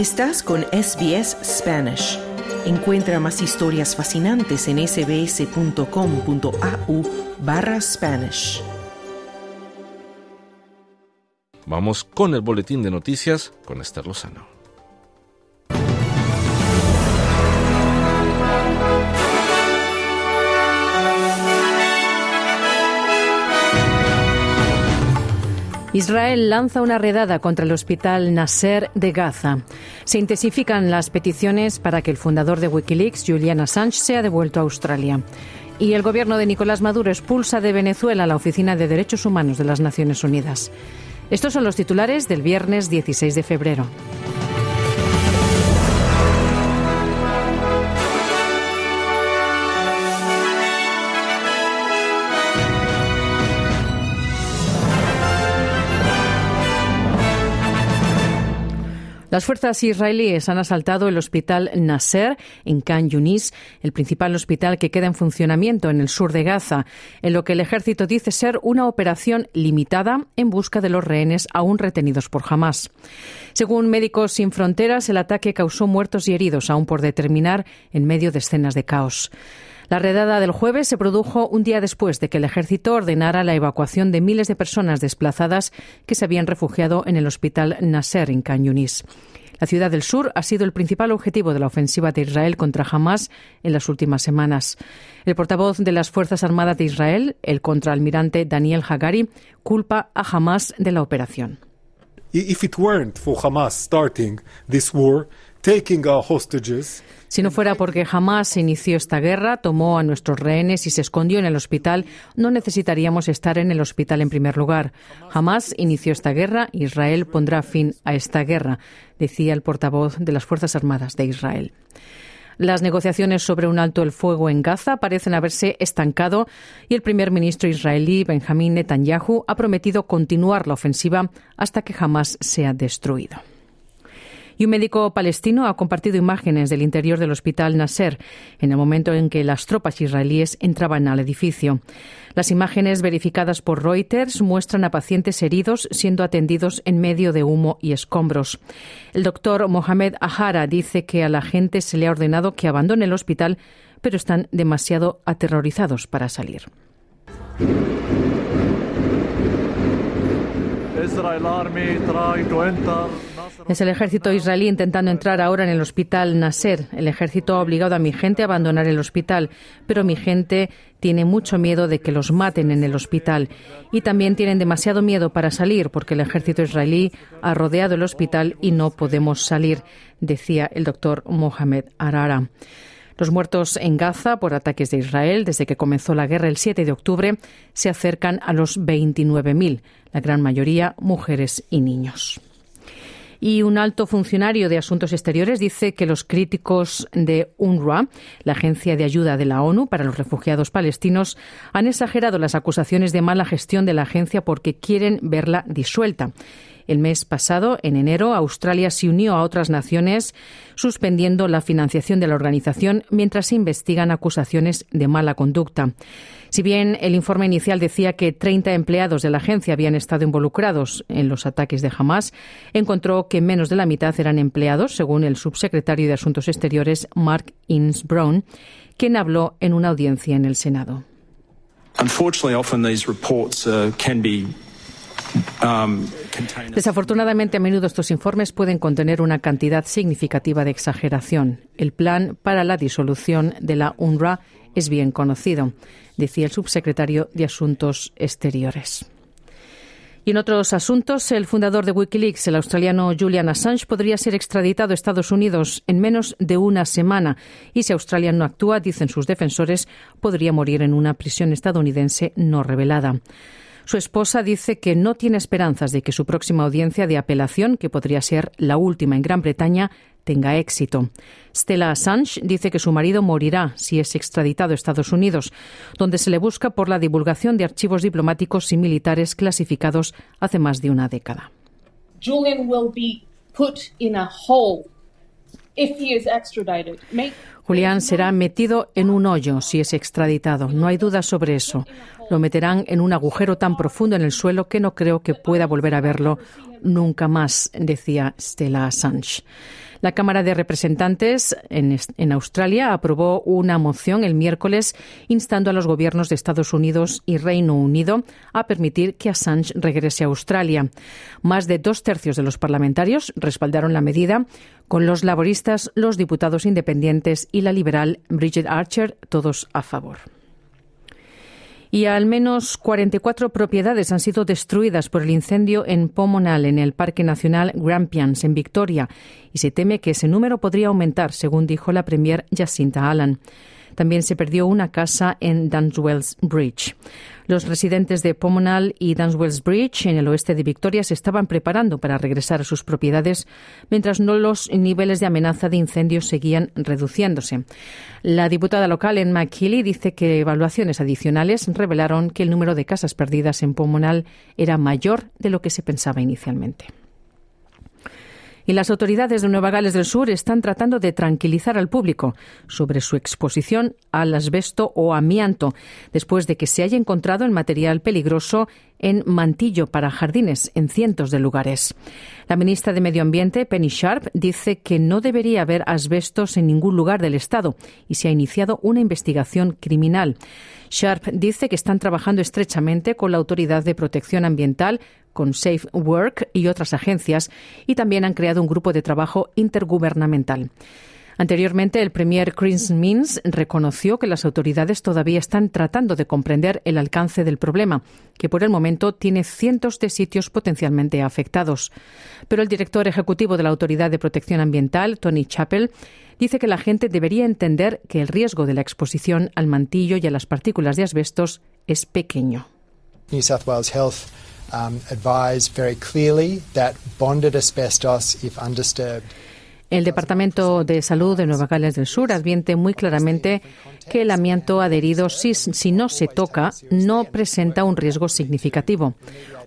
Estás con SBS Spanish. Encuentra más historias fascinantes en sbs.com.au barra Spanish. Vamos con el boletín de noticias con Esther Lozano. Israel lanza una redada contra el hospital Nasser de Gaza. Se intensifican las peticiones para que el fundador de Wikileaks, Julian Assange, sea devuelto a Australia. Y el gobierno de Nicolás Maduro expulsa de Venezuela la Oficina de Derechos Humanos de las Naciones Unidas. Estos son los titulares del viernes 16 de febrero. Las fuerzas israelíes han asaltado el hospital Nasser en Khan Yunis, el principal hospital que queda en funcionamiento en el sur de Gaza, en lo que el ejército dice ser una operación limitada en busca de los rehenes aún retenidos por Hamas. Según Médicos Sin Fronteras, el ataque causó muertos y heridos aún por determinar en medio de escenas de caos. La redada del jueves se produjo un día después de que el ejército ordenara la evacuación de miles de personas desplazadas que se habían refugiado en el hospital Nasser en Can Yunis. La ciudad del sur ha sido el principal objetivo de la ofensiva de Israel contra Hamas en las últimas semanas. El portavoz de las Fuerzas Armadas de Israel, el contraalmirante Daniel Hagari, culpa a Hamas de la operación. If it weren't for Hamas starting this war, si no fuera porque jamás inició esta guerra, tomó a nuestros rehenes y se escondió en el hospital, no necesitaríamos estar en el hospital en primer lugar. Jamás inició esta guerra, Israel pondrá fin a esta guerra, decía el portavoz de las Fuerzas Armadas de Israel. Las negociaciones sobre un alto el fuego en Gaza parecen haberse estancado y el primer ministro israelí Benjamín Netanyahu ha prometido continuar la ofensiva hasta que jamás sea destruido. Y un médico palestino ha compartido imágenes del interior del hospital Nasser en el momento en que las tropas israelíes entraban al edificio. Las imágenes verificadas por Reuters muestran a pacientes heridos siendo atendidos en medio de humo y escombros. El doctor Mohamed Ahara dice que a la gente se le ha ordenado que abandone el hospital, pero están demasiado aterrorizados para salir. Es el ejército israelí intentando entrar ahora en el hospital Nasser. El ejército ha obligado a mi gente a abandonar el hospital, pero mi gente tiene mucho miedo de que los maten en el hospital. Y también tienen demasiado miedo para salir porque el ejército israelí ha rodeado el hospital y no podemos salir, decía el doctor Mohamed Arara. Los muertos en Gaza por ataques de Israel desde que comenzó la guerra el 7 de octubre se acercan a los 29.000, la gran mayoría mujeres y niños. Y un alto funcionario de Asuntos Exteriores dice que los críticos de UNRWA, la agencia de ayuda de la ONU para los refugiados palestinos, han exagerado las acusaciones de mala gestión de la agencia porque quieren verla disuelta. El mes pasado, en enero, Australia se unió a otras naciones suspendiendo la financiación de la organización mientras se investigan acusaciones de mala conducta. Si bien el informe inicial decía que 30 empleados de la agencia habían estado involucrados en los ataques de Hamas, encontró que menos de la mitad eran empleados, según el subsecretario de Asuntos Exteriores Mark Inns Brown, quien habló en una audiencia en el Senado. Um, Desafortunadamente, a menudo estos informes pueden contener una cantidad significativa de exageración. El plan para la disolución de la UNRWA es bien conocido, decía el subsecretario de Asuntos Exteriores. Y en otros asuntos, el fundador de Wikileaks, el australiano Julian Assange, podría ser extraditado a Estados Unidos en menos de una semana. Y si Australia no actúa, dicen sus defensores, podría morir en una prisión estadounidense no revelada. Su esposa dice que no tiene esperanzas de que su próxima audiencia de apelación, que podría ser la última en Gran Bretaña, tenga éxito. Stella Assange dice que su marido morirá si es extraditado a Estados Unidos, donde se le busca por la divulgación de archivos diplomáticos y militares clasificados hace más de una década. Julian will be put in a hole if he is extradited. Julián será metido en un hoyo si es extraditado. No hay duda sobre eso. Lo meterán en un agujero tan profundo en el suelo que no creo que pueda volver a verlo nunca más, decía Stella Assange. La Cámara de Representantes en, Australia aprobó una moción el miércoles instando a los gobiernos de Estados Unidos y Reino Unido a permitir que Assange regrese a Australia. Más de dos tercios de los parlamentarios respaldaron la medida, con los laboristas, los diputados independientes y la liberal Bridget Archer todos a favor y al menos 44 propiedades han sido destruidas por el incendio en Pomonal, en el Parque Nacional Grampians, en Victoria, y se teme que ese número podría aumentar, según dijo la Premier Jacinta Allen. También se perdió una casa en Dunswells Bridge. Los residentes de Pomonal y Dunswells Bridge, en el oeste de Victoria, se estaban preparando para regresar a sus propiedades, mientras no los niveles de amenaza de incendios seguían reduciéndose. La diputada local en McKinley dice que evaluaciones adicionales revelaron que el número de casas perdidas en Pomonal era mayor de lo que se pensaba inicialmente y las autoridades de Nueva Gales del Sur están tratando de tranquilizar al público sobre su exposición al asbesto o amianto, después de que se haya encontrado el material peligroso en mantillo para jardines en cientos de lugares. La ministra de Medio Ambiente, Penny Sharp, dice que no debería haber asbestos en ningún lugar del Estado y se ha iniciado una investigación criminal. Sharp dice que están trabajando estrechamente con la Autoridad de Protección Ambiental con Safe Work y otras agencias y también han creado un grupo de trabajo intergubernamental. Anteriormente, el premier Chris Minns reconoció que las autoridades todavía están tratando de comprender el alcance del problema, que por el momento tiene cientos de sitios potencialmente afectados. Pero el director ejecutivo de la Autoridad de Protección Ambiental, Tony Chappell, dice que la gente debería entender que el riesgo de la exposición al mantillo y a las partículas de asbestos es pequeño. New South Wales Health um, advised very clearly that bonded asbestos, if undisturbed, el Departamento de Salud de Nueva Gales del Sur advierte muy claramente que el amianto adherido, si, si, no se toca, no presenta un riesgo significativo.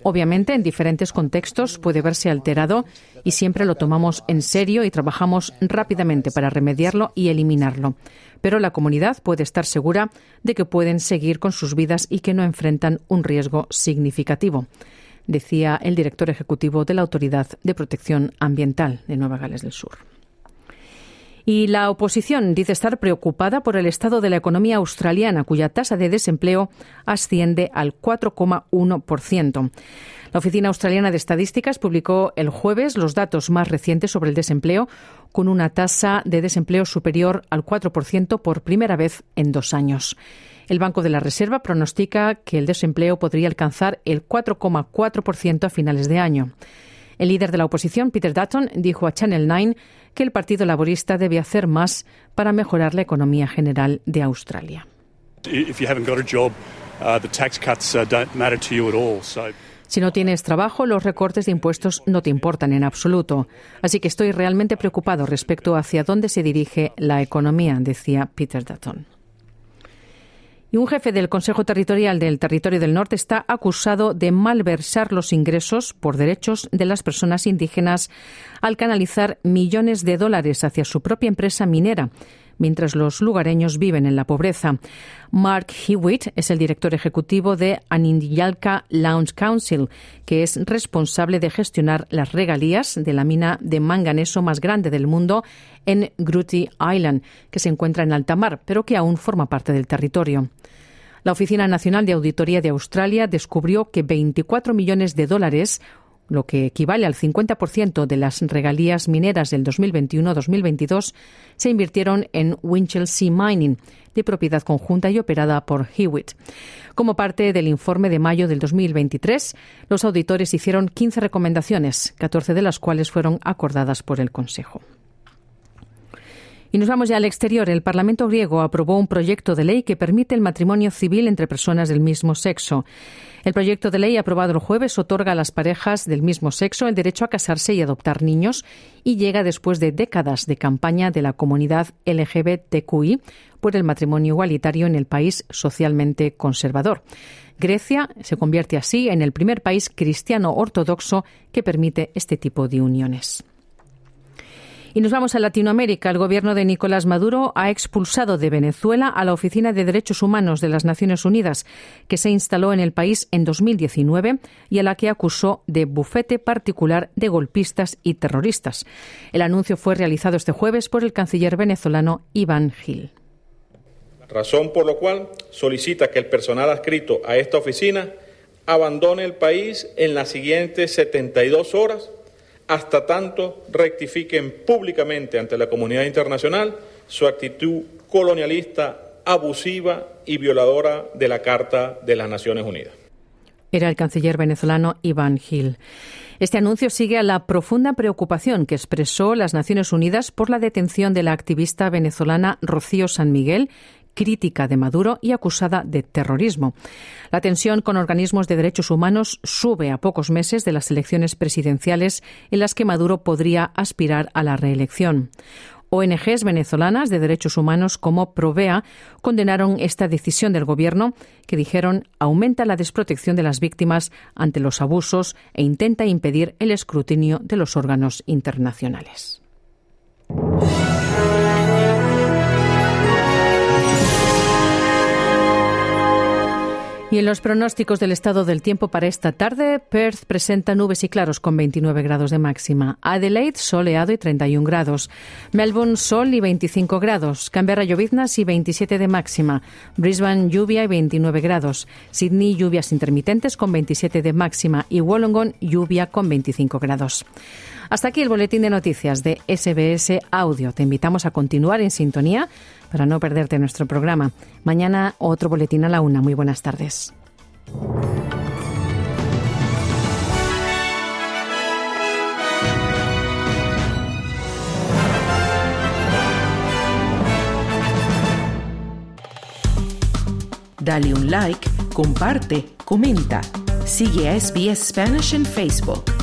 Obviamente, en diferentes contextos puede verse alterado y siempre lo tomamos en serio y trabajamos rápidamente para remediarlo y eliminarlo. Pero la comunidad puede estar segura de que pueden seguir con sus vidas y que no enfrentan un riesgo significativo decía el director ejecutivo de la Autoridad de Protección Ambiental de Nueva Gales del Sur. Y la oposición dice estar preocupada por el estado de la economía australiana, cuya tasa de desempleo asciende al 4,1%. La Oficina Australiana de Estadísticas publicó el jueves los datos más recientes sobre el desempleo, con una tasa de desempleo superior al 4% por primera vez en dos años. El Banco de la Reserva pronostica que el desempleo podría alcanzar el 4,4% a finales de año. El líder de la oposición, Peter Dutton, dijo a Channel 9 que el Partido Laborista debe hacer más para mejorar la economía general de Australia. Si no tienes trabajo, los recortes de impuestos no te importan en absoluto. Así que estoy realmente preocupado respecto hacia dónde se dirige la economía, decía Peter Dutton. Y un jefe del Consejo Territorial del Territorio del Norte está acusado de malversar los ingresos por derechos de las personas indígenas al canalizar millones de dólares hacia su propia empresa minera mientras los lugareños viven en la pobreza. Mark Hewitt es el director ejecutivo de Anindialka Lounge Council, que es responsable de gestionar las regalías de la mina de manganeso más grande del mundo en Grooty Island, que se encuentra en alta mar, pero que aún forma parte del territorio. La Oficina Nacional de Auditoría de Australia descubrió que 24 millones de dólares, lo que equivale al 50% de las regalías mineras del 2021-2022, se invirtieron en Winchelsea Mining, de propiedad conjunta y operada por Hewitt. Como parte del informe de mayo del 2023, los auditores hicieron 15 recomendaciones, 14 de las cuales fueron acordadas por el Consejo. Y nos vamos ya al exterior. El Parlamento griego aprobó un proyecto de ley que permite el matrimonio civil entre personas del mismo sexo. El proyecto de ley aprobado el jueves otorga a las parejas del mismo sexo el derecho a casarse y adoptar niños y llega después de décadas de campaña de la comunidad LGBTQI por el matrimonio igualitario en el país socialmente conservador. Grecia se convierte así en el primer país cristiano ortodoxo que permite este tipo de uniones. Y nos vamos a Latinoamérica. El gobierno de Nicolás Maduro ha expulsado de Venezuela a la Oficina de Derechos Humanos de las Naciones Unidas, que se instaló en el país en 2019 y a la que acusó de bufete particular de golpistas y terroristas. El anuncio fue realizado este jueves por el canciller venezolano Iván Gil. Razón por lo cual solicita que el personal adscrito a esta oficina abandone el país en las siguientes 72 horas hasta tanto rectifiquen públicamente ante la comunidad internacional su actitud colonialista, abusiva y violadora de la Carta de las Naciones Unidas. Era el canciller venezolano Iván Gil. Este anuncio sigue a la profunda preocupación que expresó las Naciones Unidas por la detención de la activista venezolana Rocío San Miguel, crítica de Maduro y acusada de terrorismo. La tensión con organismos de derechos humanos sube a pocos meses de las elecciones presidenciales en las que Maduro podría aspirar a la reelección. ONGs venezolanas de derechos humanos como Provea condenaron esta decisión del gobierno que dijeron aumenta la desprotección de las víctimas ante los abusos e intenta impedir el escrutinio de los órganos internacionales. Y en los pronósticos del estado del tiempo para esta tarde, Perth presenta nubes y claros con 29 grados de máxima. Adelaide, soleado y 31 grados. Melbourne, sol y 25 grados. Canberra, lloviznas y 27 de máxima. Brisbane, lluvia y 29 grados. Sydney, lluvias intermitentes con 27 de máxima. Y Wollongong, lluvia con 25 grados. Hasta aquí el boletín de noticias de SBS Audio. Te invitamos a continuar en sintonía para no perderte nuestro programa. Mañana otro boletín a la una. Muy buenas tardes. Dale un like, comparte, comenta. Sigue a SBS Spanish en Facebook.